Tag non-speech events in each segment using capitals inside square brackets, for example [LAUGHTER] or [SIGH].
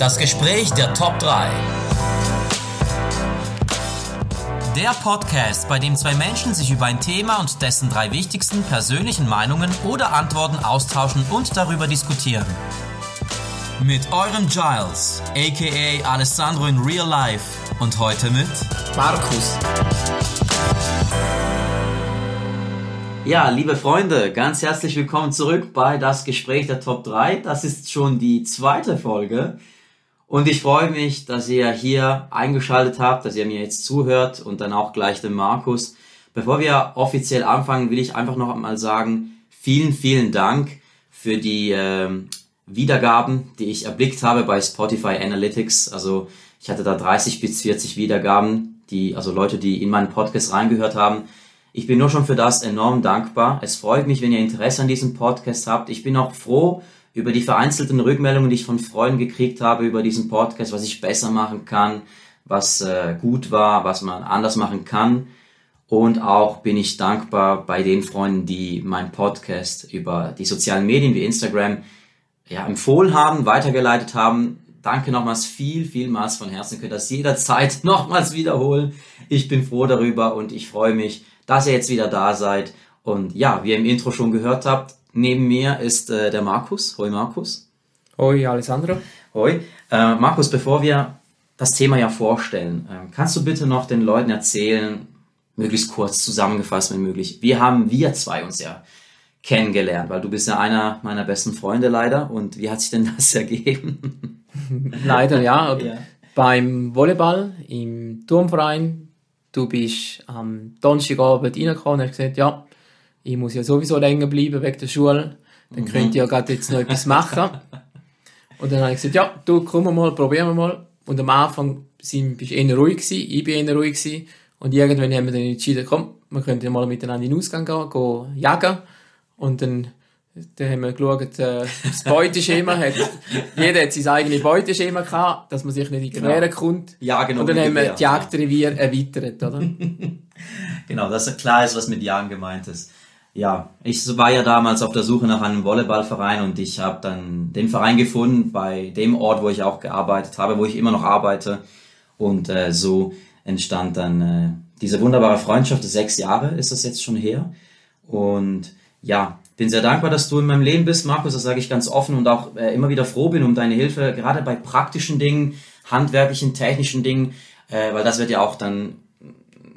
Das Gespräch der Top 3. Der Podcast, bei dem zwei Menschen sich über ein Thema und dessen drei wichtigsten persönlichen Meinungen oder Antworten austauschen und darüber diskutieren. Mit eurem Giles, aka Alessandro in Real Life und heute mit Markus. Ja, liebe Freunde, ganz herzlich willkommen zurück bei das Gespräch der Top 3. Das ist schon die zweite Folge. Und ich freue mich, dass ihr hier eingeschaltet habt, dass ihr mir jetzt zuhört und dann auch gleich dem Markus. Bevor wir offiziell anfangen, will ich einfach noch einmal sagen, vielen, vielen Dank für die äh, Wiedergaben, die ich erblickt habe bei Spotify Analytics. Also ich hatte da 30 bis 40 Wiedergaben, die, also Leute, die in meinen Podcast reingehört haben. Ich bin nur schon für das enorm dankbar. Es freut mich, wenn ihr Interesse an diesem Podcast habt. Ich bin auch froh über die vereinzelten Rückmeldungen, die ich von Freunden gekriegt habe über diesen Podcast, was ich besser machen kann, was äh, gut war, was man anders machen kann. Und auch bin ich dankbar bei den Freunden, die meinen Podcast über die sozialen Medien wie Instagram ja, empfohlen haben, weitergeleitet haben. Danke nochmals viel, vielmals von Herzen. Ihr könnt das jederzeit [LAUGHS] nochmals wiederholen. Ich bin froh darüber und ich freue mich, dass ihr jetzt wieder da seid. Und ja, wie ihr im Intro schon gehört habt, neben mir ist äh, der Markus. Hoi Markus. Hoi Alessandro. Hoi. Äh, Markus, bevor wir das Thema ja vorstellen, äh, kannst du bitte noch den Leuten erzählen, möglichst kurz zusammengefasst, wenn möglich, wie haben wir zwei uns ja kennengelernt? Weil du bist ja einer meiner besten Freunde leider. Und wie hat sich denn [LAUGHS] das ergeben? [LAUGHS] leider ja. ja. Beim Volleyball im Turmverein du bist am Donnerstagabend reingekommen und hast gesagt, ja, ich muss ja sowieso länger bleiben wegen der Schule, dann mhm. könnt ihr ja gerade jetzt noch etwas machen. [LAUGHS] und dann habe ich gesagt, ja, du, komm mal, probieren wir mal. Und am Anfang sind, bist du eher ruhig gewesen, ich bin eher ruhig gewesen. Und irgendwann haben wir dann entschieden, komm, wir könnten ja mal miteinander in den Ausgang gehen, gehen jagen. Und dann dann haben wir geschaut, äh, das Beuteschema hat, [LAUGHS] jeder hat sein eigenes Beuteschema gehabt, dass man sich nicht in die Quere genau. kommt. Ja, genau. Und dann haben wir die Jagdrevier erweitert, oder? [LAUGHS] genau, dass klar ist, was mit Jagen gemeint ist. Ja, ich war ja damals auf der Suche nach einem Volleyballverein und ich habe dann den Verein gefunden bei dem Ort, wo ich auch gearbeitet habe, wo ich immer noch arbeite. Und äh, so entstand dann äh, diese wunderbare Freundschaft. Sechs Jahre ist das jetzt schon her. Und ja, bin sehr dankbar, dass du in meinem Leben bist, Markus. Das sage ich ganz offen und auch äh, immer wieder froh bin um deine Hilfe, gerade bei praktischen Dingen, handwerklichen, technischen Dingen, äh, weil das wird ja auch dann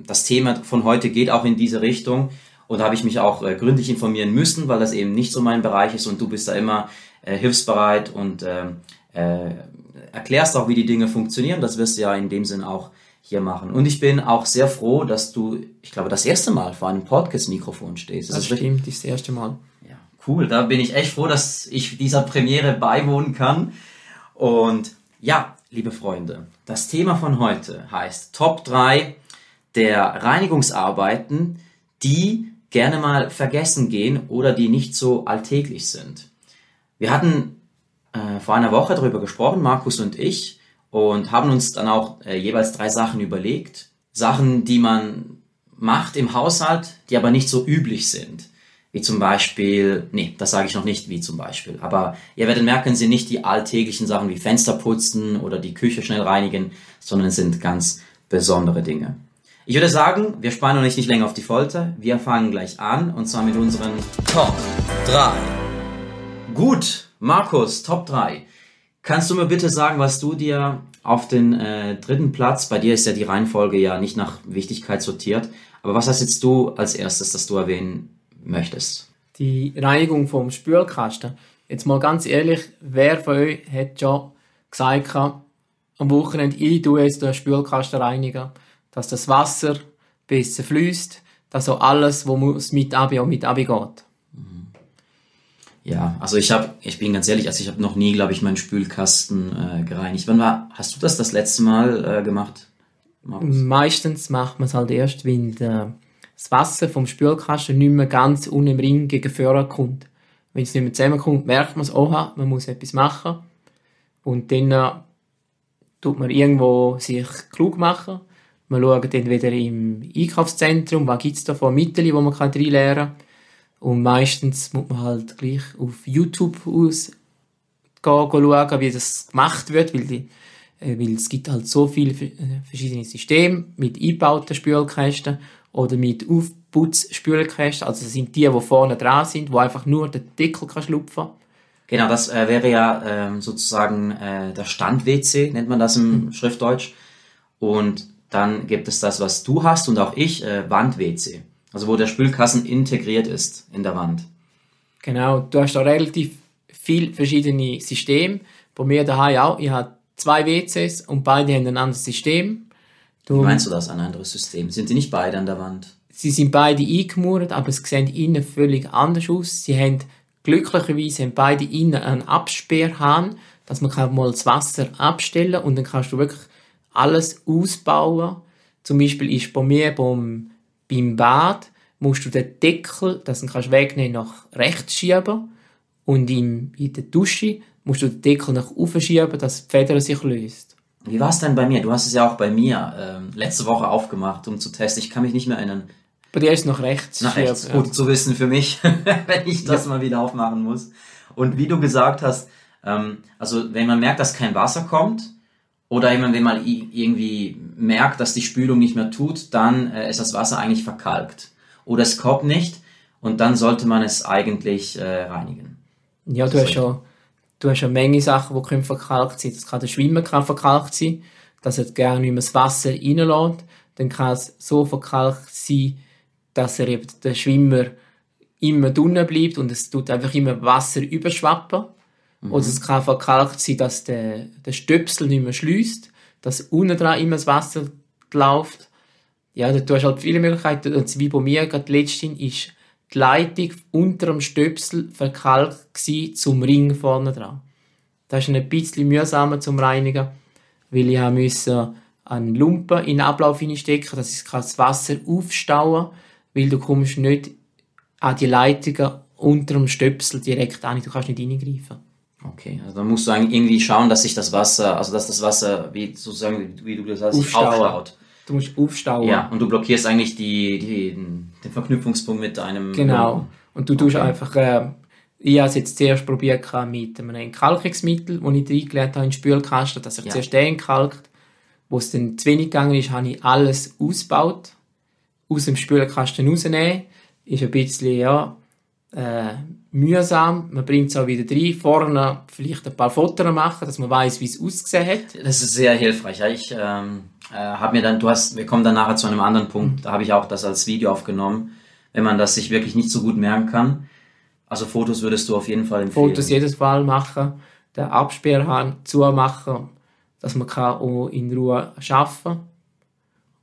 das Thema von heute geht auch in diese Richtung. Und da habe ich mich auch äh, gründlich informieren müssen, weil das eben nicht so mein Bereich ist und du bist da immer äh, hilfsbereit und ähm, äh, erklärst auch, wie die Dinge funktionieren. Das wirst du ja in dem Sinn auch hier machen. Und ich bin auch sehr froh, dass du, ich glaube, das erste Mal vor einem Podcast-Mikrofon stehst. Das, das stimmt, richtig? das erste Mal. Cool, da bin ich echt froh, dass ich dieser Premiere beiwohnen kann. Und ja, liebe Freunde, das Thema von heute heißt Top 3 der Reinigungsarbeiten, die gerne mal vergessen gehen oder die nicht so alltäglich sind. Wir hatten äh, vor einer Woche darüber gesprochen, Markus und ich, und haben uns dann auch äh, jeweils drei Sachen überlegt. Sachen, die man macht im Haushalt, die aber nicht so üblich sind wie zum Beispiel, nee, das sage ich noch nicht, wie zum Beispiel. Aber ihr werdet merken, sind nicht die alltäglichen Sachen wie Fenster putzen oder die Küche schnell reinigen, sondern es sind ganz besondere Dinge. Ich würde sagen, wir spannen euch nicht länger auf die Folter. Wir fangen gleich an und zwar mit unseren Top 3. Gut, Markus, Top 3. Kannst du mir bitte sagen, was du dir auf den äh, dritten Platz, bei dir ist ja die Reihenfolge ja nicht nach Wichtigkeit sortiert, aber was hast jetzt du als erstes, das du erwähnen möchtest. Die Reinigung vom Spülkasten. Jetzt mal ganz ehrlich, wer von euch hat schon gesagt, am Wochenende, ich tue jetzt den Spülkasten reinigen, dass das Wasser besser fließt, dass auch alles, was mit Abi auch mit Abi geht. Ja, also ich habe, ich bin ganz ehrlich, also ich habe noch nie, glaube ich, meinen Spülkasten äh, gereinigt. Wann war, hast du das das letzte Mal äh, gemacht? Markus? Meistens macht man es halt erst, wenn der das Wasser vom Spülkasten nicht mehr ganz unten im Ring gegen vorne kommt. Wenn es nicht mehr zusammenkommt, merkt man es, oha, man muss etwas machen. Und dann äh, tut man irgendwo sich klug machen. Man schaut dann wieder im Einkaufszentrum, was gibt es da für Mittel, die man reinlernen kann. Und meistens muss man halt gleich auf YouTube aus schauen, wie das gemacht wird, weil, die, äh, weil es gibt halt so viele äh, verschiedene Systeme mit eingebauten Spülkästen oder mit Aufputzspülkästen. Also das sind die, die vorne dran sind, wo einfach nur der Deckel kann schlupfen Genau, das äh, wäre ja ähm, sozusagen äh, der Stand-WC, nennt man das im mhm. Schriftdeutsch. Und dann gibt es das, was du hast und auch ich, äh, Wand-WC. Also wo der Spülkasten integriert ist in der Wand. Genau, du hast da relativ viele verschiedene Systeme. Bei mir daheim auch. Ich habe zwei WCs und beide haben ein anderes System. Du, Wie meinst du das, ein anderes System? Sind sie nicht beide an der Wand? Sie sind beide eingemauert, aber es sehen innen völlig anders aus. Sie haben glücklicherweise haben beide innen einen Absperrhahn, dass man kann mal das Wasser abstellen und dann kannst du wirklich alles ausbauen. Zum Beispiel ist bei mir beim, beim Bad musst du den Deckel, das du kannst wegnehmen, nach rechts schieben und im, in der Dusche musst du den Deckel nach oben schieben, dass die Feder sich löst. Wie war es denn bei mir? Du hast es ja auch bei mir ähm, letzte Woche aufgemacht, um zu testen. Ich kann mich nicht mehr erinnern. Bei dir ist noch rechts. Nach rechts. Ja. Gut zu wissen für mich, [LAUGHS] wenn ich das ja. mal wieder aufmachen muss. Und wie du gesagt hast, ähm, also wenn man merkt, dass kein Wasser kommt, oder wenn man irgendwie merkt, dass die Spülung nicht mehr tut, dann äh, ist das Wasser eigentlich verkalkt. Oder es kommt nicht und dann sollte man es eigentlich äh, reinigen. Ja, du hast schon du hast eine Menge Sachen, die können verkalkt sein. Das kann der Schwimmer kann verkalkt sein, dass er gerne nicht mehr das Wasser reinlässt. Dann kann es so verkalkt sein, dass er eben der Schwimmer immer drinnen bleibt und es tut einfach immer Wasser überschwappen. Mhm. Oder es kann verkalkt sein, dass der, der Stöpsel nicht mehr schließt, dass unten dran immer das Wasser läuft. Ja, du hast halt viele Möglichkeiten. Und wie bei mir gerade letztens ist die Leitung unter dem Stöpsel verkalkt zum Ring vorne dran. Das ist ein bisschen mühsamer zum Reinigen, weil ich musste einen Lumpen in den Ablauf hineinstecken, dass ich das Wasser aufstauen weil du kommst nicht an die Leitungen unter dem Stöpsel direkt an, du kannst nicht reingreifen. Okay, also dann musst du irgendwie schauen, dass sich das Wasser, also dass das Wasser, wie sozusagen, wie du das sagst, aufstaut. Du musst aufstauen. Ja, und du blockierst eigentlich die, die, den Verknüpfungspunkt mit einem. Genau. Und du tust okay. einfach, äh, ich habe es jetzt zuerst probiert mit einem Entkalkungsmittel, das ich reingelegt habe in den Spülkasten, dass ich ja. zuerst den entkalkt. Wo es dann zu wenig gegangen ist, habe ich alles ausgebaut, aus dem Spülkasten rausnehmen. Ist ein bisschen, ja, äh, mühsam. Man bringt es auch wieder rein. Vorne vielleicht ein paar Fotos machen, dass man weiß, wie es ausgesehen hat. Das ist sehr hilfreich. Ja, ich ähm, äh, habe mir dann, du hast, wir kommen dann nachher zu einem anderen Punkt. Mhm. Da habe ich auch das als Video aufgenommen, wenn man das sich wirklich nicht so gut merken kann. Also Fotos würdest du auf jeden Fall empfehlen. Fotos jedes Mal machen, den Absperrhahn zumachen, dass man kann auch in Ruhe arbeiten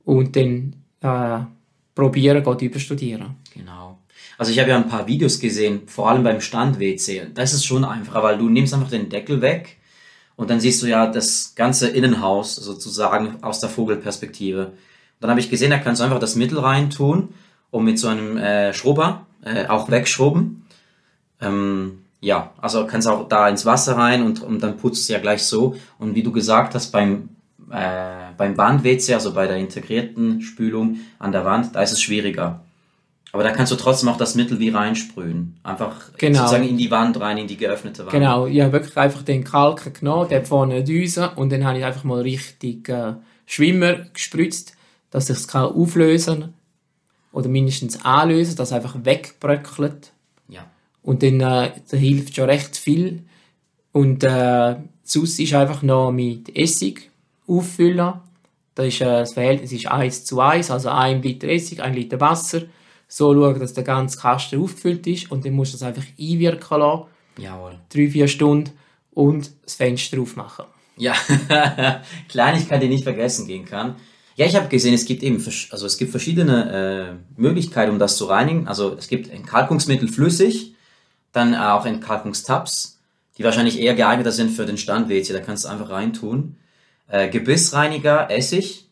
und dann äh, probieren, geht überstudieren. Genau. Also ich habe ja ein paar Videos gesehen, vor allem beim Stand-WC. Das ist schon einfacher, weil du nimmst einfach den Deckel weg und dann siehst du ja das ganze Innenhaus sozusagen aus der Vogelperspektive. Dann habe ich gesehen, da kannst du einfach das Mittel rein tun und mit so einem äh, Schrubber äh, auch wegschrubben. Ähm, ja, also kannst auch da ins Wasser rein und, und dann putzt es ja gleich so. Und wie du gesagt hast, beim, äh, beim Band-WC, also bei der integrierten Spülung an der Wand, da ist es schwieriger. Aber da kannst du trotzdem auch das Mittel wie reinsprühen. Einfach genau. sozusagen in die Wand rein, in die geöffnete Wand. Genau, ich habe wirklich einfach den Kalk genommen, der vorne eine Düse und dann habe ich einfach mal richtig äh, Schwimmer gespritzt, dass ich es auflösen oder mindestens anlösen, dass es einfach wegbröckelt. Ja. Und dann äh, da hilft schon recht viel. Und äh, sonst ist einfach noch mit Essig auffüllen. Da ist, äh, das Verhältnis ist 1 zu 1, also 1 Liter Essig, 1 Liter Wasser so schauen, dass der ganze Kasten aufgefüllt ist und dann musst du es einfach einwirken lassen. Jawohl. Drei, vier Stunden und das Fenster aufmachen. Ja, [LAUGHS] Kleinigkeit, die nicht vergessen gehen kann. Ja, ich habe gesehen, es gibt eben, also es gibt verschiedene äh, Möglichkeiten, um das zu reinigen. Also es gibt Entkalkungsmittel flüssig, dann auch Entkalkungstabs, die wahrscheinlich eher geeigneter sind für den Stand-WC, da kannst du einfach reintun. Äh, Gebissreiniger, Essig,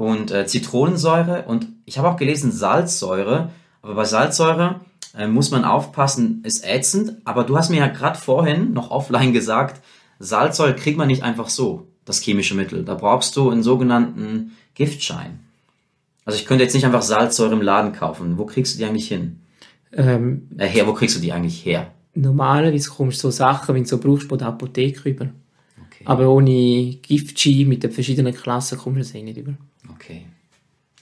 und äh, Zitronensäure und ich habe auch gelesen Salzsäure, aber bei Salzsäure äh, muss man aufpassen, ist ätzend, aber du hast mir ja gerade vorhin noch offline gesagt, Salzsäure kriegt man nicht einfach so, das chemische Mittel. Da brauchst du einen sogenannten Giftschein. Also ich könnte jetzt nicht einfach Salzsäure im Laden kaufen. Wo kriegst du die eigentlich hin? Ähm, äh, her, wo kriegst du die eigentlich her? normalerweise kommst du so Sachen, wenn du so brauchst, bei der Apotheke rüber. Okay. Aber ohne Giftski mit den verschiedenen Klassen kommst du das eh nicht über. Okay.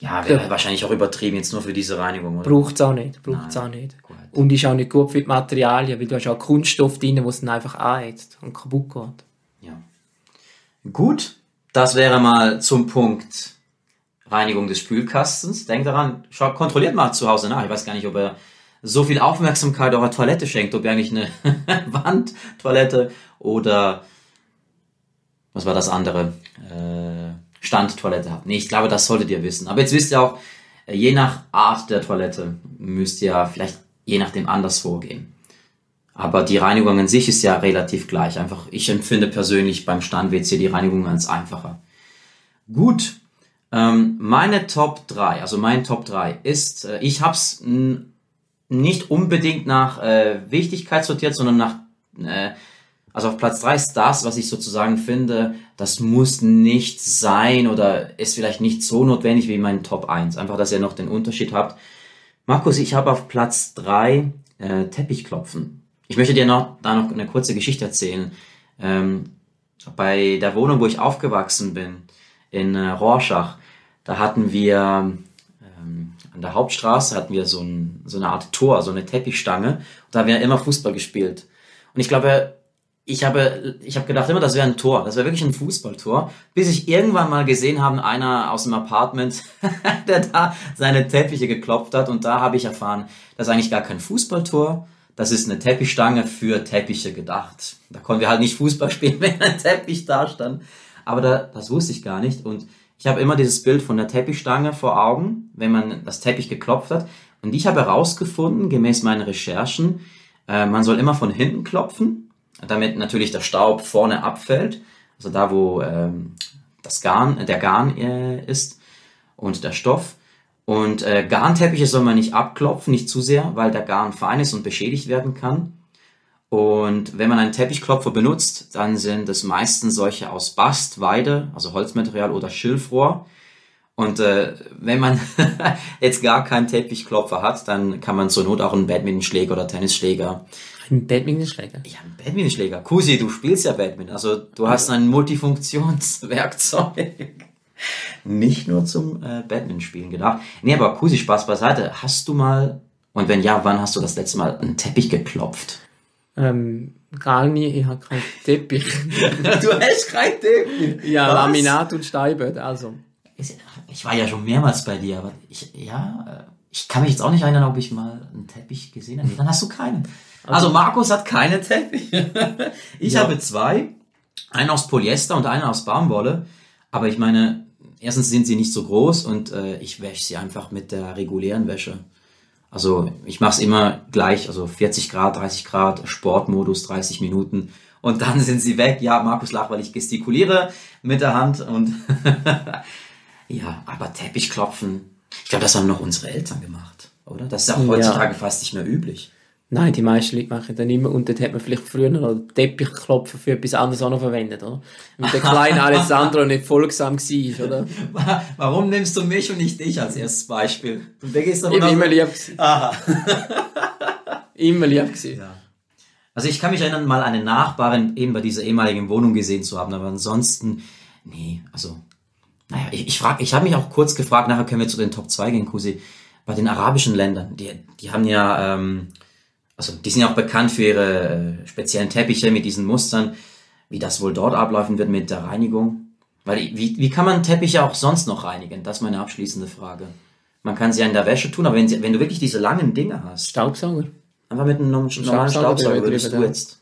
Ja, wäre ja. wahrscheinlich auch übertrieben jetzt nur für diese Reinigung, oder? Braucht es auch nicht, braucht auch nicht. Gut. Und ist auch nicht gut für die Materialien, weil du hast auch Kunststoff drin, wo es dann einfach anheizt und kaputt geht. Ja. Gut, das wäre mal zum Punkt Reinigung des Spülkastens. Denkt daran, schaut, kontrolliert mal zu Hause nach. Ich weiß gar nicht, ob er so viel Aufmerksamkeit eurer Toilette schenkt, ob ihr eigentlich eine [LAUGHS] Wandtoilette oder was war das andere? Äh, Standtoilette habt. Nee, ich glaube, das solltet ihr wissen. Aber jetzt wisst ihr auch, äh, je nach Art der Toilette müsst ihr vielleicht je nachdem anders vorgehen. Aber die Reinigung an sich ist ja relativ gleich. Einfach, ich empfinde persönlich beim Stand-WC die Reinigung als einfacher. Gut, ähm, meine Top 3, also mein Top 3 ist, äh, ich habe es nicht unbedingt nach äh, Wichtigkeit sortiert, sondern nach äh, also auf Platz 3 ist das, was ich sozusagen finde, das muss nicht sein oder ist vielleicht nicht so notwendig wie mein Top 1. Einfach, dass ihr noch den Unterschied habt. Markus, ich habe auf Platz 3 äh, Teppichklopfen. Ich möchte dir noch, da noch eine kurze Geschichte erzählen. Ähm, bei der Wohnung, wo ich aufgewachsen bin, in äh, Rorschach, da hatten wir ähm, an der Hauptstraße hatten wir so, ein, so eine Art Tor, so eine Teppichstange. Und da haben wir immer Fußball gespielt. Und ich glaube, ich habe, ich habe gedacht immer, das wäre ein Tor, das wäre wirklich ein Fußballtor, bis ich irgendwann mal gesehen habe, einer aus dem Apartment, [LAUGHS] der da seine Teppiche geklopft hat. Und da habe ich erfahren, das ist eigentlich gar kein Fußballtor, das ist eine Teppichstange für Teppiche gedacht. Da konnten wir halt nicht Fußball spielen, [LAUGHS] wenn ein Teppich da stand, aber da, das wusste ich gar nicht. Und ich habe immer dieses Bild von der Teppichstange vor Augen, wenn man das Teppich geklopft hat. Und ich habe herausgefunden, gemäß meinen Recherchen, äh, man soll immer von hinten klopfen damit natürlich der Staub vorne abfällt, also da, wo ähm, das Garn, der Garn äh, ist und der Stoff. Und äh, Garnteppiche soll man nicht abklopfen, nicht zu sehr, weil der Garn fein ist und beschädigt werden kann. Und wenn man einen Teppichklopfer benutzt, dann sind es meistens solche aus Bast, Weide, also Holzmaterial oder Schilfrohr. Und äh, wenn man [LAUGHS] jetzt gar keinen Teppichklopfer hat, dann kann man zur Not auch einen Badmintonschläger oder Tennisschläger ein Badmintonschläger? Ja, ein Badmintonschläger. Kusi, du spielst ja Badminton. Also du hast ein Multifunktionswerkzeug. Nicht nur zum äh, Badminton-Spielen gedacht. Nee, aber Kusi, Spaß beiseite. Hast du mal, und wenn ja, wann hast du das letzte Mal einen Teppich geklopft? Ähm, gar nie, ich habe keinen Teppich. [LAUGHS] du hast keinen Teppich? Ja, Was? Laminat und Steinböden, also. Ich war ja schon mehrmals bei dir, aber ich, ja, äh, ich kann mich jetzt auch nicht erinnern, ob ich mal einen Teppich gesehen habe. Nee, dann hast du keinen. Also, also Markus hat keine Teppiche. [LAUGHS] ich ja. habe zwei. Einen aus Polyester und einen aus Baumwolle. Aber ich meine, erstens sind sie nicht so groß und äh, ich wäsche sie einfach mit der regulären Wäsche. Also ich mache es immer gleich, also 40 Grad, 30 Grad, Sportmodus, 30 Minuten und dann [LAUGHS] sind sie weg. Ja, Markus lacht, weil ich gestikuliere mit der Hand und [LAUGHS] ja, aber Teppichklopfen, ich glaube, das haben noch unsere Eltern gemacht, oder? Das ist auch heutzutage ja. fast nicht mehr üblich. Nein, die meisten Leute machen dann immer, und dann hat man vielleicht früher noch Teppichklopfen für etwas anderes auch noch verwendet, oder? Wenn der kleine Alessandro nicht folgsam war, oder? [LAUGHS] Warum nimmst du mich und nicht dich als erstes Beispiel? Und wer gehst ich bin immer lieb gewesen. Aha. [LAUGHS] immer lieb [LAUGHS] gewesen. Ja. Also ich kann mich erinnern, mal eine Nachbarin eben bei dieser ehemaligen Wohnung gesehen zu haben, aber ansonsten, nee, also, naja, ich, ich frage, ich habe mich auch kurz gefragt, nachher können wir zu den Top 2 gehen, Kusi, bei den arabischen Ländern, die, die haben ja, ähm, also die sind ja auch bekannt für ihre äh, speziellen Teppiche mit diesen Mustern, wie das wohl dort ablaufen wird mit der Reinigung. Weil wie, wie kann man Teppiche auch sonst noch reinigen? Das ist meine abschließende Frage. Man kann sie ja in der Wäsche tun, aber wenn, sie, wenn du wirklich diese langen Dinge hast. Staubsauger. Einfach mit einem normalen Staubsauger, Staubsauger würdest du jetzt.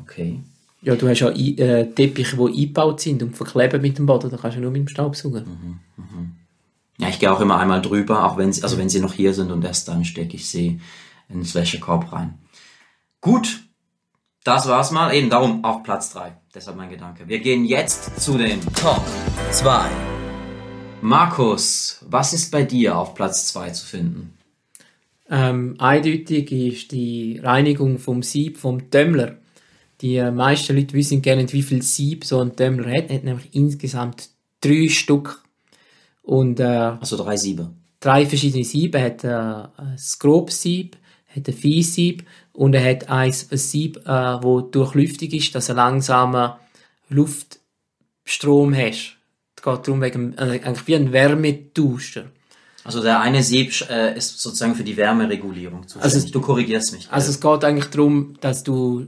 Okay. Ja, du hast ja äh, Teppiche, die eingebaut sind und verkleben mit dem Boden, da kannst du nur mit dem Staubsauger. Mhm, mhm. Ja, ich gehe auch immer einmal drüber, auch wenn sie, also wenn sie noch hier sind und erst dann stecke ich sie ins Wäschekorb rein. Gut, das war's mal. Eben darum auch Platz 3. Deshalb mein Gedanke. Wir gehen jetzt zu den Top 2. Markus, was ist bei dir auf Platz 2 zu finden? Ähm, eindeutig ist die Reinigung vom Sieb vom Dömmler. Die meisten Leute wissen gerne nicht, wie viel Sieb so ein Dömmler hat. Er hat nämlich insgesamt drei Stück. Und, äh, also drei Siebe. Drei verschiedene Siebe. Er hat äh, ein Grobsieb, hat ein Viehsieb und er hat eins, ein Sieb, äh, wo durchlüftig ist, dass er langsamer Luftstrom hast. Es geht darum, wegen, äh, eigentlich wie ein Wärmetauscher. Also der eine Sieb äh, ist sozusagen für die Wärmeregulierung zuständig. Also, du korrigierst mich. Also es geht eigentlich darum, dass du,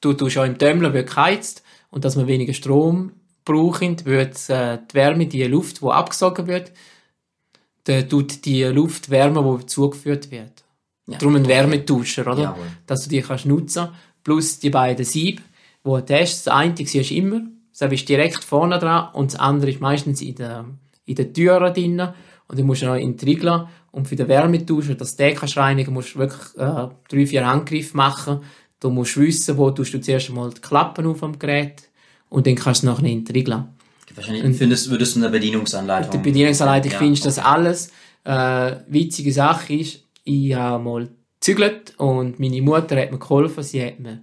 du, du schon im Dämmler wird geheizt und dass man weniger Strom brauchen, wird äh, die Wärme, die Luft, die abgesogen wird, der tut die Luft wärmen, die zugeführt wird. Ja, Darum ein Wärmetauscher, oder? Jawohl. Dass du die kannst nutzen. Plus die beiden Sieb, die du hast. Das eine siehst du immer. Das ist direkt vorne dran und das andere ist meistens in der, in der Tür drin. Und dann musst du noch in den Trigler. Und für den Wärmetauscher, dass du den kannst reinigen musst du wirklich äh, drei, vier Handgriffe machen. Du musst wissen, wo tust du zuerst einmal die Klappen auf dem Gerät und dann kannst du nachher in den Trigler. Wahrscheinlich findest, würdest du eine Bedienungsanleitung. Die Bedienungsanleitung ja, findest du okay. das alles. Äh, witzige Sache ist, ich habe mal gezügelt und meine Mutter hat mir geholfen. Sie hat mir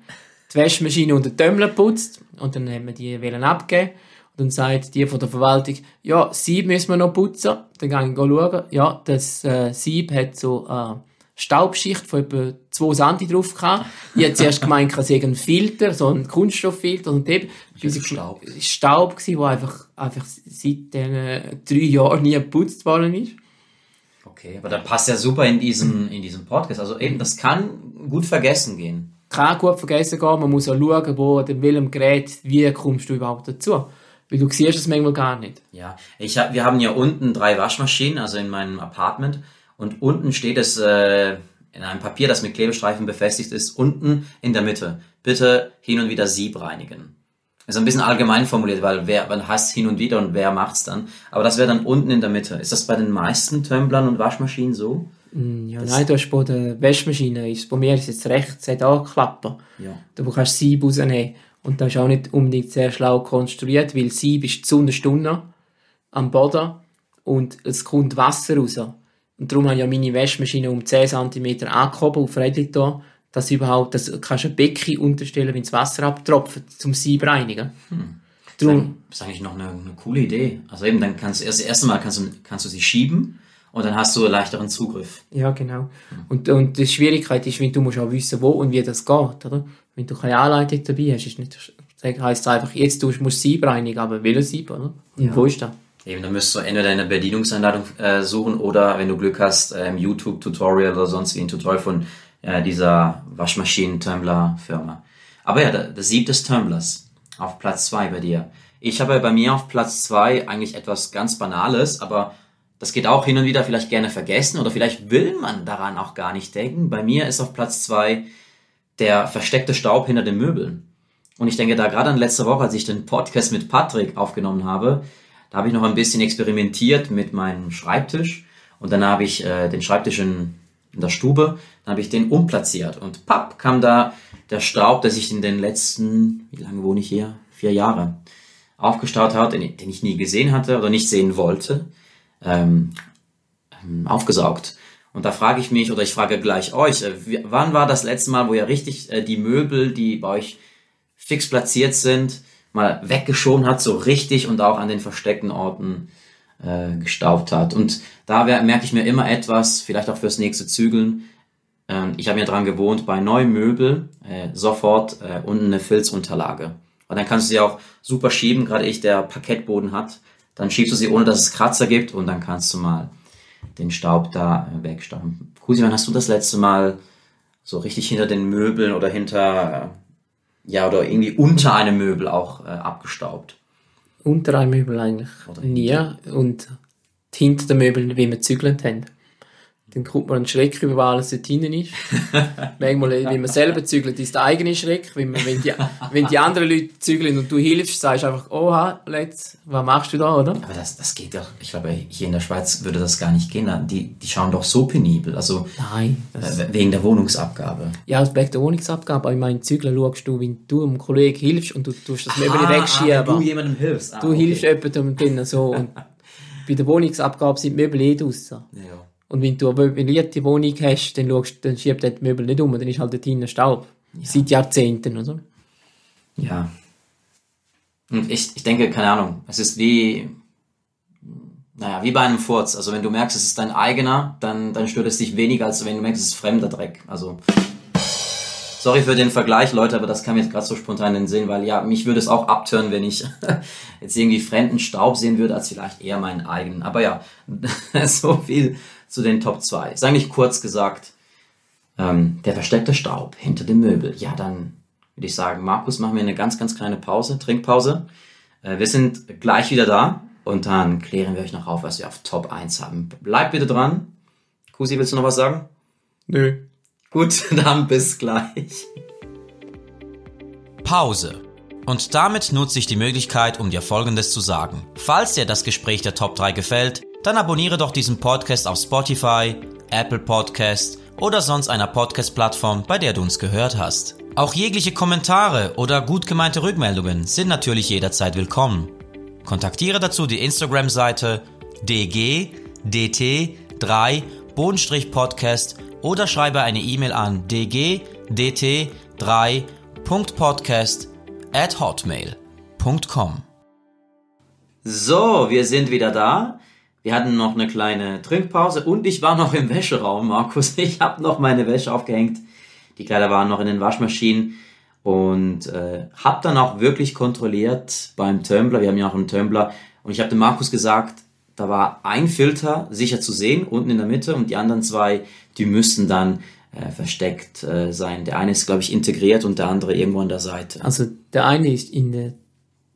die Waschmaschine und den Tömmler geputzt und dann haben wir die wollen abgeben. Und dann sagt die von der Verwaltung, ja, Sieb müssen wir noch putzen. Dann gehe ich schauen. Ja, das äh, Sieb hat so eine Staubschicht von etwa 2 cm drauf gehabt. Ich habe zuerst gemeint, es sei ein Filter, so ein Kunststofffilter. Und eben, das Staub. Staub gewesen, der einfach, einfach seit den drei Jahren nie geputzt worden ist. Okay, aber das passt ja super in diesen, in diesen Podcast. Also eben, das kann gut vergessen gehen. Kann gut vergessen gehen. Man muss auch schauen, wo, in welchem Gerät, wie kommst du überhaupt dazu. Weil du siehst es manchmal gar nicht. Ja, ich hab, wir haben ja unten drei Waschmaschinen, also in meinem Apartment. Und unten steht es äh, in einem Papier, das mit Klebestreifen befestigt ist, unten in der Mitte. Bitte hin und wieder Sieb reinigen. Ist ein bisschen allgemein formuliert, weil wer, man heißt hin und wieder und wer macht's dann. Aber das wäre dann unten in der Mitte. Ist das bei den meisten Tumblern und Waschmaschinen so? Mm, ja, das nein, du hast bei der Waschmaschine, ist, bei mir ist jetzt rechts, hat auch Klappen. Ja. Du kannst Sieb rausnehmen. Und das ist auch nicht unbedingt sehr schlau konstruiert, weil Sieb ist zu einer Stunde am Boden und es kommt Wasser raus. Und darum habe ich ja meine Waschmaschine um 10 cm angehoben auf Redditor, dass überhaupt, das kannst du ein Becken unterstellen, wenn das Wasser abtropft, zum Sieb reinigen. Hm. Drum, das ist eigentlich noch eine, eine, coole Idee. Also eben, dann kannst du, das erste Mal kannst du, kannst du sie schieben und dann hast du einen leichteren Zugriff. Ja, genau. Hm. Und, und die Schwierigkeit ist, wenn du musst auch wissen, wo und wie das geht, oder? Wenn du keine Anleitung dabei hast, ist nicht, heisst es einfach, jetzt du musst Sieb reinigen, aber welches Sieb, oder? Und ja. wo ist das? Eben, dann müsst du entweder eine Bedienungsanleitung äh, suchen oder, wenn du Glück hast, äh, im YouTube-Tutorial oder sonst wie ein Tutorial von äh, dieser Waschmaschinen-Tumbler-Firma. Aber ja, das Sieb des Tumblers auf Platz zwei bei dir. Ich habe bei mir auf Platz zwei eigentlich etwas ganz Banales, aber das geht auch hin und wieder vielleicht gerne vergessen oder vielleicht will man daran auch gar nicht denken. Bei mir ist auf Platz zwei der versteckte Staub hinter den Möbeln. Und ich denke da gerade an letzte Woche, als ich den Podcast mit Patrick aufgenommen habe, da habe ich noch ein bisschen experimentiert mit meinem Schreibtisch und dann habe ich äh, den Schreibtisch in in der Stube. Dann habe ich den umplatziert und papp kam da der Staub, der sich in den letzten, wie lange wohne ich hier? Vier Jahre aufgestaut hat, den, den ich nie gesehen hatte oder nicht sehen wollte, ähm, ähm aufgesaugt. Und da frage ich mich, oder ich frage gleich euch, äh, wann war das letzte Mal, wo ihr richtig äh, die Möbel, die bei euch fix platziert sind, mal weggeschoben hat, so richtig und auch an den versteckten Orten äh, gestaubt hat. Und da merke ich mir immer etwas, vielleicht auch fürs nächste Zügeln. Ähm, ich habe mir dran gewohnt, bei neuen Möbel äh, sofort äh, unten eine Filzunterlage. Und dann kannst du sie auch super schieben, gerade ich, der Parkettboden hat. Dann schiebst du sie, ohne dass es Kratzer gibt und dann kannst du mal den Staub da äh, wegstauben. Kusi, wann hast du das letzte Mal so richtig hinter den Möbeln oder hinter, äh, ja, oder irgendwie unter einem Möbel auch äh, abgestaubt? unter einem Möbel eigentlich nie. Und hinter den Möbeln, wie wir zügelnd haben. Dann kommt man einen Schreck über, was alles dort hinten ist. [LAUGHS] Manchmal, wenn man selber zügelt, ist der eigene Schreck. Wenn, man, wenn, die, wenn die anderen Leute zügeln und du hilfst, sagst du einfach, oha, let's, was machst du da, oder? Aber das, das geht doch, ich glaube, hier in der Schweiz würde das gar nicht gehen. Die, die schauen doch so penibel. Also, Nein. Äh, wegen der Wohnungsabgabe. Ja, wegen der Wohnungsabgabe. Aber ich meine, Zügeln schaust du, wenn du einem Kollegen hilfst und du tust das Möbel wegschieben. Ah, du jemandem hilfst. Ah, du okay. hilfst jemandem drin, so. Und [LAUGHS] bei der Wohnungsabgabe sind Möbel eh draussen. Ja. Und wenn du eine möblierte Wohnung hast, dann, schaust, dann schiebt das Möbel nicht um, dann ist halt dort hinten Staub. Ja. Seit Jahrzehnten, oder? Ja. Und ich, ich denke, keine Ahnung, es ist wie, naja, wie bei einem Furz. Also wenn du merkst, es ist dein eigener, dann, dann stört es dich weniger, als wenn du merkst, es ist fremder Dreck. Also Sorry für den Vergleich, Leute, aber das kam jetzt gerade so spontan in den Sinn, weil ja, mich würde es auch abtören, wenn ich [LAUGHS] jetzt irgendwie fremden Staub sehen würde, als vielleicht eher meinen eigenen. Aber ja, [LAUGHS] so viel zu den Top 2. Ist eigentlich kurz gesagt, ähm, der versteckte Staub hinter dem Möbel. Ja, dann würde ich sagen, Markus, machen wir eine ganz, ganz kleine Pause, Trinkpause. Äh, wir sind gleich wieder da und dann klären wir euch noch auf, was wir auf Top 1 haben. Bleibt bitte dran. Kusi, willst du noch was sagen? Nö. Gut, [LAUGHS] dann bis gleich. Pause. Und damit nutze ich die Möglichkeit, um dir Folgendes zu sagen. Falls dir das Gespräch der Top 3 gefällt, dann abonniere doch diesen Podcast auf Spotify, Apple Podcast oder sonst einer Podcast-Plattform, bei der du uns gehört hast. Auch jegliche Kommentare oder gut gemeinte Rückmeldungen sind natürlich jederzeit willkommen. Kontaktiere dazu die Instagram-Seite dgdt3-podcast oder schreibe eine E-Mail an dgdt3.podcast at hotmail.com. So, wir sind wieder da. Wir hatten noch eine kleine Trinkpause und ich war noch im Wäscheraum, Markus. [LAUGHS] Ich habe noch meine Wäsche aufgehängt. Die Kleider waren noch in den Waschmaschinen und äh, habe dann auch wirklich kontrolliert beim Tumbler. Wir haben ja auch einen Tumbler und ich habe dem Markus gesagt, da war ein Filter sicher zu sehen unten in der Mitte und die anderen zwei, die müssten dann äh, versteckt äh, sein. Der eine ist, glaube ich, integriert und der andere irgendwo an der Seite. Also der eine ist in der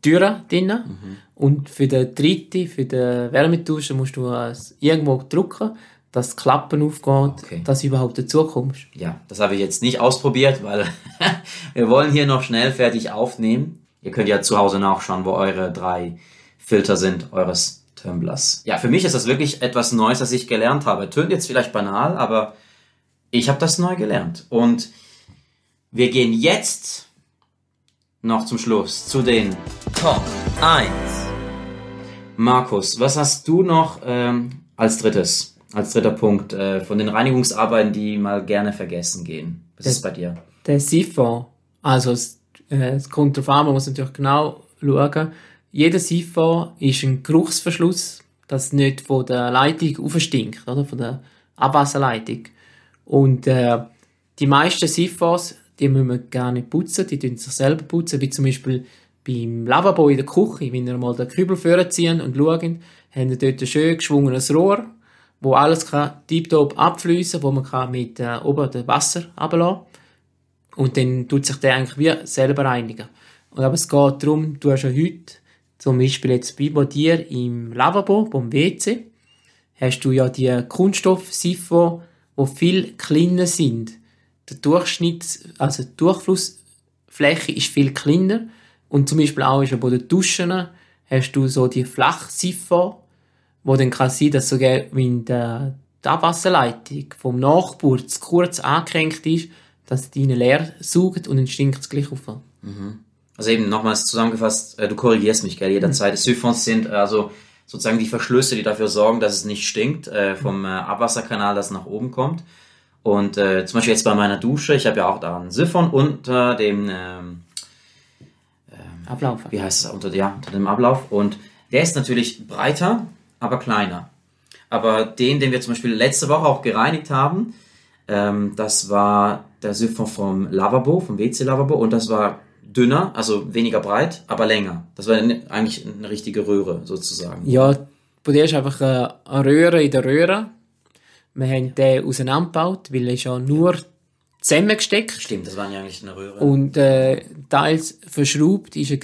Tür drin mhm. und für den dritten, für den Wärmetauschen musst du irgendwo drücken, dass die Klappen aufgehen, okay. dass du überhaupt dazukommst. Ja, das habe ich jetzt nicht ausprobiert, weil [LAUGHS] wir wollen hier noch schnell fertig aufnehmen. Ihr könnt ja zu Hause nachschauen, wo eure drei Filter sind, eures Tumblers. Ja, für mich ist das wirklich etwas Neues, das ich gelernt habe. Tönt jetzt vielleicht banal, aber ich habe das neu gelernt. Und wir gehen jetzt noch zum Schluss zu den Top 1. Markus, was hast du noch ähm, als drittes, als dritter Punkt äh, von den Reinigungsarbeiten, die mal gerne vergessen gehen? Was der, ist bei dir? Der Siphon. Also es, äh, es kommt darauf an, man muss natürlich genau schauen. Jeder Siphon ist ein Geruchsverschluss, das nicht von der Leitung aufstinkt, oder? Von der Abwasserleitung. Und äh, die meisten Siphons, die müssen wir gar nicht putzen, die tun sich selber putzen, wie zum Beispiel beim Lavabo in der Küche, wenn ihr mal den Kübel vorziehen und schauen, haben wir dort ein schön geschwungenes Rohr, wo alles kann tiptop abfließen, wo man mit äh, oben das Wasser ablassen und dann tut sich der eigentlich wie selber reinigen. Und aber es geht darum, du hast ja heute, zum Beispiel jetzt bei dir im Lavabo, beim WC, hast du ja die Kunststoff-Siphon, die viel kleiner sind. Der Durchschnitt, also die Durchflussfläche ist viel kleiner und zum Beispiel auch bei den Duschen hast du so die Flachsiphon, wo dann kann sein, dass sogar wenn der, die Abwasserleitung vom Nachbar zu kurz angekränkt ist, dass die leer saugt und dann stinkt es gleich auf. Mhm. Also eben nochmals zusammengefasst, äh, du korrigierst mich gell, jederzeit. Mhm. Siphons sind also sozusagen die Verschlüsse, die dafür sorgen, dass es nicht stinkt, äh, vom äh, Abwasserkanal, das nach oben kommt. Und äh, zum Beispiel jetzt bei meiner Dusche, ich habe ja auch da einen Siphon unter dem ähm, ähm, Ablauf. Wie heißt es? Unter, ja, unter dem Ablauf. Und der ist natürlich breiter, aber kleiner. Aber den, den wir zum Beispiel letzte Woche auch gereinigt haben, ähm, das war der Siphon vom Lavabo, vom WC-Lavabo und das war dünner, also weniger breit, aber länger. Das war eigentlich eine richtige Röhre sozusagen. Ja, bei dir ist einfach eine Röhre in der Röhre. Wir haben den auseinandergebaut, weil er ist ja nur zusammengesteckt. Stimmt, das war ja eigentlich eine Röhre. Und äh, teils verschraubt war er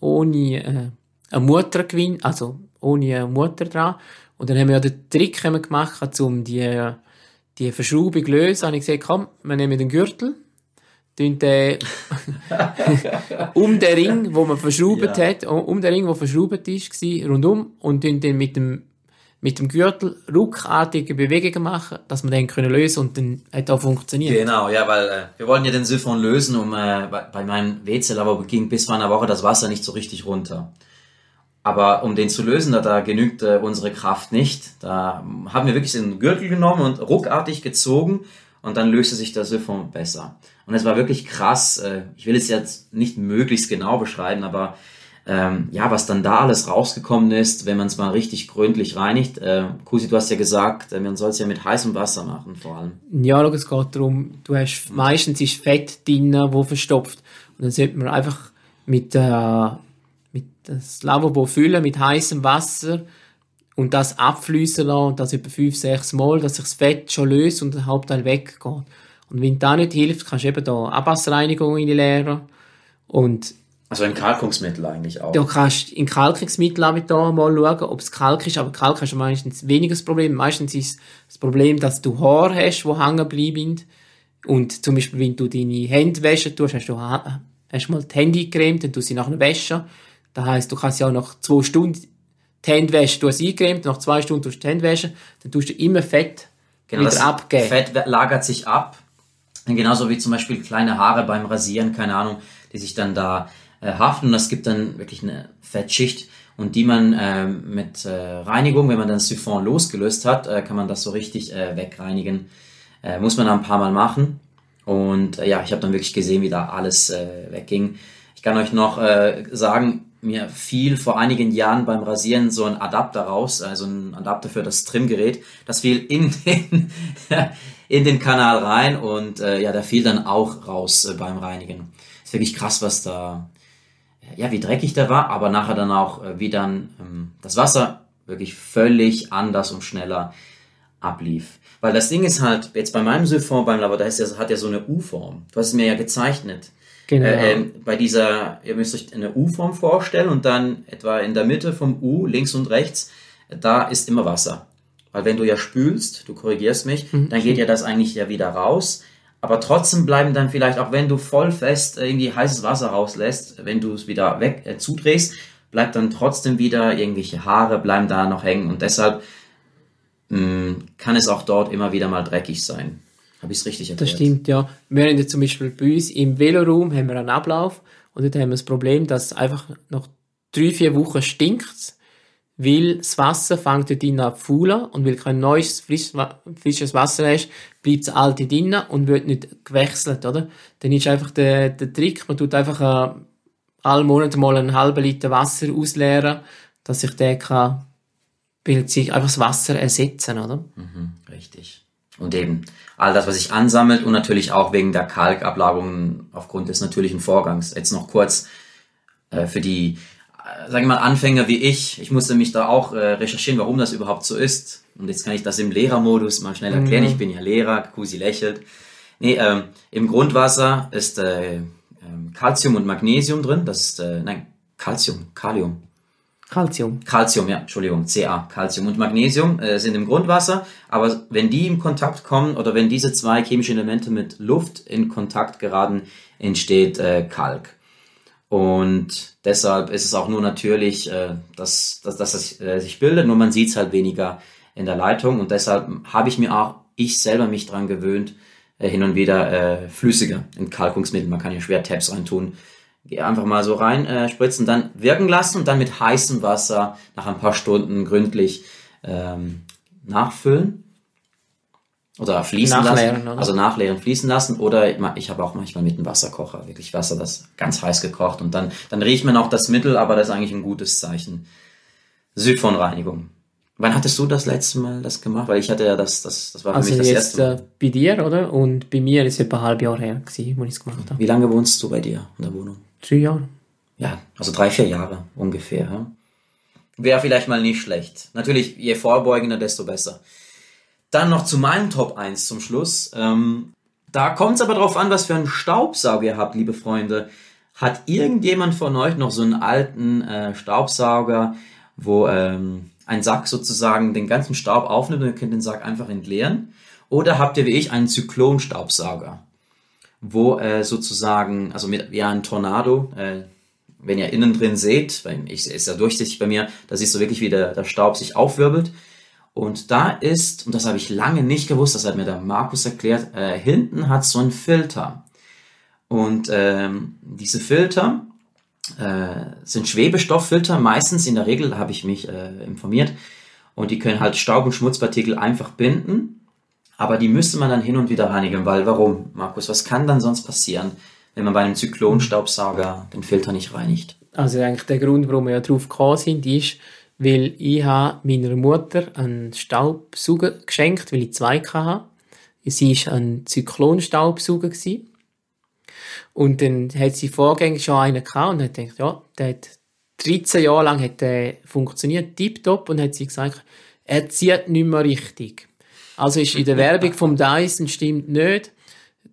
ohne äh, eine Mutter also ohne eine Mutter dran. Und dann haben wir ja den Trick gemacht, um die, die Verschraubung zu lösen. Und ich gesagt, komm, wir nehmen den Gürtel den [LAUGHS] um den Ring, wo man verschraubt ja. hat, um den Ring, wo verschraubt ist, war, rundum, und dann mit dem, mit dem Gürtel ruckartige Bewegungen machen, dass man den können lösen und dann hat auch funktioniert. Genau, ja, weil äh, wir wollten ja den Siphon lösen, um äh, bei, bei meinem aber ging bis vor einer Woche das Wasser nicht so richtig runter. Aber um den zu lösen, da, da genügt äh, unsere Kraft nicht. Da haben wir wirklich den Gürtel genommen und ruckartig gezogen und dann löste sich der Siphon besser. Und es war wirklich krass. Äh, ich will es jetzt nicht möglichst genau beschreiben, aber ähm, ja, was dann da alles rausgekommen ist, wenn man es mal richtig gründlich reinigt. Äh, Kusi, du hast ja gesagt, äh, man soll es ja mit heißem Wasser machen, vor allem. Ja, es geht darum, du hast, meistens ist Fett drin, wo verstopft. Und dann sollte man einfach mit, äh, mit das Lavabo füllen mit heißem Wasser und das abfließen lassen und das etwa fünf, sechs Mal, dass sich das Fett schon löst und der Hauptteil weggeht. Und wenn das nicht hilft, kannst du eben da Abwasserreinigung reinleeren und also ein Kalkungsmittel eigentlich auch. Du kannst in Kalkungsmittel auch da mal schauen, ob es Kalk ist, aber Kalk ist meistens weniger das Problem. Meistens ist das Problem, dass du Haare hast, die hängen bleiben. Und zum Beispiel, wenn du deine Hände waschen tust, hast du hast mal die Hände eingecremt, dann tust du sie nachher waschen. Das heisst, du kannst ja auch nach zwei Stunden die Hände waschen, du hast sie eingecremt, nach zwei Stunden tust du die Hände waschen, dann tust du immer Fett genau, wieder abgeben. Fett lagert sich ab. Genauso wie zum Beispiel kleine Haare beim Rasieren, keine Ahnung, die sich dann da äh, haften und das gibt dann wirklich eine Fettschicht und die man äh, mit äh, Reinigung, wenn man dann Siphon losgelöst hat, äh, kann man das so richtig äh, wegreinigen. Äh, muss man dann ein paar Mal machen und äh, ja, ich habe dann wirklich gesehen, wie da alles äh, wegging. Ich kann euch noch äh, sagen, mir fiel vor einigen Jahren beim Rasieren so ein Adapter raus, also ein Adapter für das Trimgerät. Das fiel in den, [LAUGHS] in den Kanal rein und äh, ja, der fiel dann auch raus äh, beim Reinigen. Ist wirklich krass, was da ja, wie dreckig der war, aber nachher dann auch, äh, wie dann ähm, das Wasser wirklich völlig anders und schneller ablief. Weil das Ding ist halt, jetzt bei meinem Siphon beim Lavabo, das hat ja so eine U-Form. Du hast es mir ja gezeichnet. Genau. Äh, äh, bei dieser, ihr müsst euch eine U-Form vorstellen und dann etwa in der Mitte vom U, links und rechts, da ist immer Wasser. Weil wenn du ja spülst, du korrigierst mich, mhm. dann geht ja das eigentlich ja wieder raus aber trotzdem bleiben dann vielleicht, auch wenn du voll fest irgendwie heißes Wasser rauslässt, wenn du es wieder weg äh, zudrehst, bleibt dann trotzdem wieder irgendwelche Haare bleiben da noch hängen und deshalb mh, mm, kann es auch dort immer wieder mal dreckig sein. Habe ich es richtig erklärt? Das stimmt, ja. Wir haben jetzt zum Beispiel bei uns im Veloroom haben wir einen Ablauf und dort haben wir das Problem, dass einfach nach drei, vier Wochen stinkt weil das Wasser fängt dort an faulen und weil kein neues, frisches Wasser ist, bleibt das alte drinnen und wird nicht gewechselt, oder? Dann ist einfach der, der Trick, man tut einfach äh, alle Monate mal einen halben Liter Wasser ausleeren, dass sich der kann, sich einfach das Wasser ersetzen, oder? Mhm, richtig. Und eben all das, was sich ansammelt und natürlich auch wegen der Kalkablagerungen aufgrund des natürlichen Vorgangs. Jetzt noch kurz äh, für die sage ich mal, Anfänger wie ich, ich musste mich da auch äh, recherchieren, warum das überhaupt so ist. Und jetzt kann ich das im Lehrermodus mal schnell erklären. Mhm. Ich bin ja Lehrer, Kusi lächelt. Nee, ähm, im Grundwasser ist äh, Calcium und Magnesium drin. Das ist, äh, nein, Calcium, Kalium. Calcium. Calcium, ja, Entschuldigung, Ca. Calcium und Magnesium äh, sind im Grundwasser, aber wenn die in Kontakt kommen oder wenn diese zwei chemischen Elemente mit Luft in Kontakt geraten, entsteht äh, Kalk. Und deshalb ist es auch nur natürlich, äh, dass, dass, dass es äh, sich bildet, nur man sieht es halt weniger in der Leitung. Und deshalb habe ich mir auch, ich selber mich dran gewöhnt, äh, hin und wieder äh, flüssige Entkalkungsmittel, man kann ja schwer Tabs reintun, einfach mal so rein äh, spritzen, dann wirken lassen und dann mit heißem Wasser nach ein paar Stunden gründlich ähm, nachfüllen oder fließen nachleeren, lassen. Oder? Also nachleeren, fließen lassen. Oder ich habe auch manchmal mit einem Wasserkocher wirklich Wasser, das ganz heiß gekocht. Und dann, dann riecht man auch das Mittel, aber das ist eigentlich ein gutes Zeichen. Südfonreinigung. Wann hattest du das letzte Mal das gemacht? Weil ich hatte ja das, das, das war für also mich das jetzt, erste Mal. Äh, bei dir, oder? Und bei mir ist es etwa ein halbes Jahr her, gewesen, wo ich es gemacht habe. Wie lange wohnst du bei dir in der Wohnung? Drei Jahre. Ja, also drei, vier Jahre ungefähr. Ja? Wäre vielleicht mal nicht schlecht. Natürlich, je vorbeugender, desto besser. Dann noch zu meinem Top 1 zum Schluss. Ähm, da kommt es aber drauf an, was für einen Staubsauger ihr habt, liebe Freunde. Hat irgendjemand von euch noch so einen alten äh, Staubsauger, wo ähm, ein Sack sozusagen den ganzen Staub aufnimmt und ihr könnt den Sack einfach entleeren? Oder habt ihr wie ich einen Zyklonstaubsauger, wo äh, sozusagen, also mit ja ein Tornado, äh, wenn ihr innen drin seht, weil ich ist ja durchsichtig bei mir, da siehst du wirklich, wie der, der Staub sich aufwirbelt. Und da ist, und das habe ich lange nicht gewusst, das hat mir der Markus erklärt, äh, hinten hat so ein Filter. Und ähm, diese Filter äh, sind Schwebestofffilter, meistens in der Regel habe ich mich äh, informiert. Und die können halt Staub- und Schmutzpartikel einfach binden. Aber die müsste man dann hin und wieder reinigen, weil warum, Markus? Was kann dann sonst passieren, wenn man bei einem Zyklonstaubsauger den Filter nicht reinigt? also eigentlich der Grund, warum wir ja drauf gekommen sind, ist, weil ich habe meiner Mutter einen Staubsauger geschenkt, weil ich zwei hatte. Sie war ein Zyklonstaubsauger. Und dann hat sie vorgängig schon einen gehabt und hat gedacht, ja, der hat 13 Jahre lang hat der funktioniert, tiptop, und hat sie gesagt, er zieht nicht mehr richtig. Also ist in der Werbung vom Dyson stimmt nicht.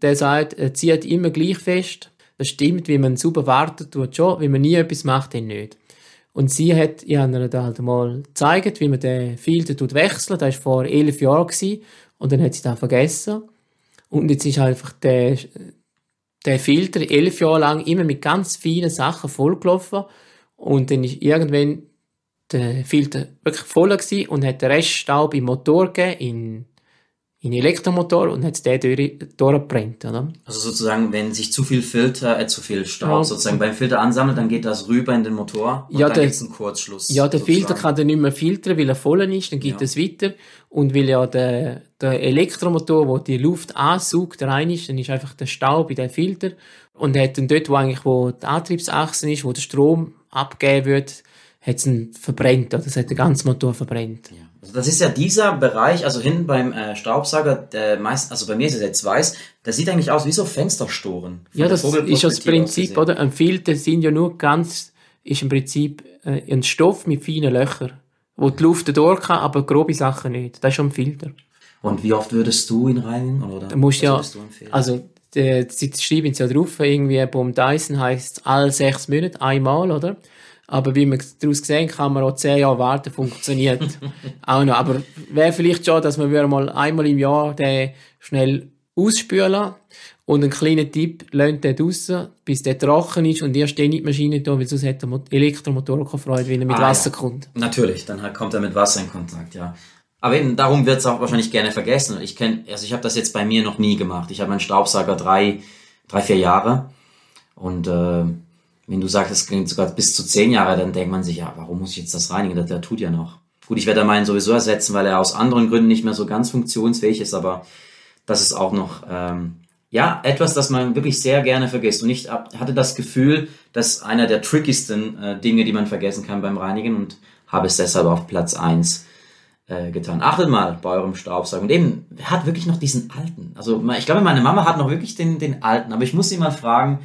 Der sagt, er zieht immer gleich fest. Das stimmt, wie man super wartet, tut schon, wie man nie etwas macht, dann nicht. Und sie hat, ich habe ihr halt mal gezeigt, wie man den Filter tut wechseln. Das war vor elf Jahren. Und dann hat sie das vergessen. Und jetzt ist einfach der, der Filter elf Jahre lang immer mit ganz vielen Sachen vollgelaufen. Und dann ist irgendwann der Filter wirklich voll und hat den Rest Staub im Motor gegeben, in in Elektromotor und hat den durch, durchgebrennt. Oder? Also sozusagen, wenn sich zu viel Filter, äh, zu viel Staub ja. sozusagen beim Filter ansammelt, dann geht das rüber in den Motor und ja, dann gibt es einen Kurzschluss. Ja, der sozusagen. Filter kann dann nicht mehr filtern, weil er voll ist, dann geht es ja. weiter. Und weil ja der, der Elektromotor, wo die Luft ansaugt, rein ist, dann ist einfach der Staub in den Filter und hat dann dort, wo eigentlich wo die Antriebsachse ist, wo der Strom abgegeben wird, hat es verbrennt, oder? Das hat den ganzen Motor verbrennt. Ja. Also das ist ja dieser Bereich, also hinten beim äh, Staubsauger, der meist, also bei mir ist es jetzt weiß, der sieht eigentlich aus wie so Fensterstoren. Ja, das ist das Prinzip, oder? Ein Filter sind ja nur ganz, ist im Prinzip äh, ein Stoff mit feinen Löchern, wo die Luft durch kann, aber grobe Sachen nicht. Das ist schon ein Filter. Und wie oft würdest du ihn reinigen? Oder da musst ja, also sie schreiben es ja drauf, irgendwie beim Dyson heißt es alle sechs Monate einmal, oder? Aber wie man daraus gesehen kann man auch zehn Jahre warten, funktioniert [LAUGHS] auch noch. Aber wäre vielleicht schon, dass man mal einmal im Jahr den schnell ausspülen und einen kleinen Tipp, lasst den draussen, bis der trocken ist und erst dann in die Maschine tun, weil sonst hat der Elektromotor Freude, wenn er mit ah, Wasser ja. kommt. Natürlich, dann kommt er mit Wasser in Kontakt, ja. Aber eben, darum wird es auch wahrscheinlich gerne vergessen. Ich kenne, also ich habe das jetzt bei mir noch nie gemacht. Ich habe meinen Staubsauger drei, drei, vier Jahre und äh, wenn du sagst, es klingt sogar bis zu zehn Jahre, dann denkt man sich, ja, warum muss ich jetzt das reinigen? Der, der tut ja noch. Gut, ich werde meinen sowieso ersetzen, weil er aus anderen Gründen nicht mehr so ganz funktionsfähig ist, aber das ist auch noch, ähm, ja, etwas, das man wirklich sehr gerne vergisst. Und ich hatte das Gefühl, dass einer der trickiesten äh, Dinge, die man vergessen kann beim Reinigen und habe es deshalb auf Platz eins äh, getan. Achtet mal bei eurem Staubsauger. Und eben, er hat wirklich noch diesen alten. Also ich glaube, meine Mama hat noch wirklich den, den alten, aber ich muss sie mal fragen,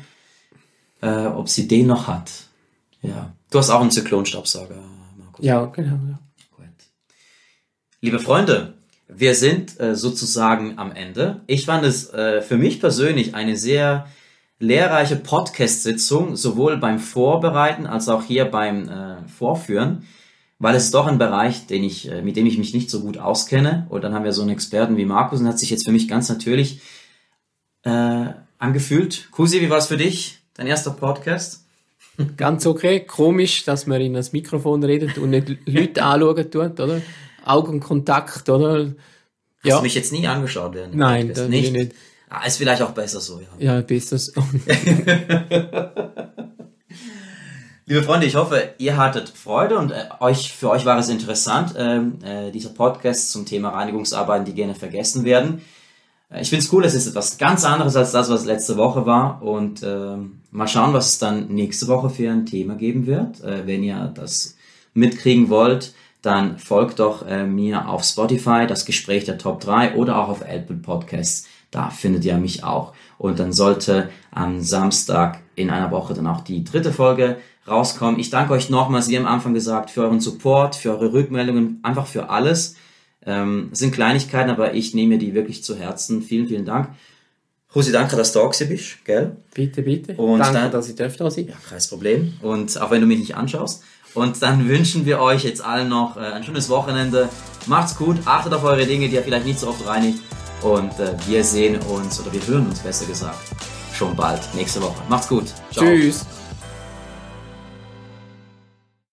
äh, ob sie den noch hat. Ja. Du hast auch einen Zyklonstaubsauger, Markus. Ja, genau. Ja. Gut. Liebe Freunde, wir sind äh, sozusagen am Ende. Ich fand es äh, für mich persönlich eine sehr lehrreiche Podcast-Sitzung, sowohl beim Vorbereiten als auch hier beim äh, Vorführen, weil es doch ein Bereich, den ich, äh, mit dem ich mich nicht so gut auskenne. Und dann haben wir so einen Experten wie Markus und hat sich jetzt für mich ganz natürlich äh, angefühlt. Kusi, wie war es für dich? Dein erster Podcast? [LAUGHS] Ganz okay. Komisch, dass man in das Mikrofon redet und nicht [LAUGHS] Leute anschauen tut, oder? Augenkontakt, oder? Ja. Hast du mich jetzt nie angeschaut während Nein, das nicht. nicht. Ah, ist vielleicht auch besser so, ja. Ja, besser so. [LAUGHS] Liebe Freunde, ich hoffe, ihr hattet Freude und äh, euch, für euch war es interessant, ähm, äh, dieser Podcast zum Thema Reinigungsarbeiten, die gerne vergessen werden. Ich finde es cool, es ist etwas ganz anderes als das, was letzte Woche war. Und äh, mal schauen, was es dann nächste Woche für ein Thema geben wird. Äh, wenn ihr das mitkriegen wollt, dann folgt doch äh, mir auf Spotify, das Gespräch der Top 3 oder auch auf Apple Podcasts. Da findet ihr mich auch. Und dann sollte am Samstag in einer Woche dann auch die dritte Folge rauskommen. Ich danke euch nochmals, wie am Anfang gesagt, für euren Support, für eure Rückmeldungen, einfach für alles. Ähm, sind Kleinigkeiten, aber ich nehme die wirklich zu Herzen. Vielen, vielen Dank. Rosi, danke, dass du da bist, gell? Bitte, bitte. Und danke, dann, dass ich da sein Ja, kein Problem. Und auch wenn du mich nicht anschaust. Und dann [LAUGHS] wünschen wir euch jetzt allen noch äh, ein schönes Wochenende. Macht's gut, achtet auf eure Dinge, die ihr vielleicht nicht so oft reinigt. Und äh, wir sehen uns, oder wir hören uns besser gesagt, schon bald, nächste Woche. Macht's gut. Ciao. Tschüss.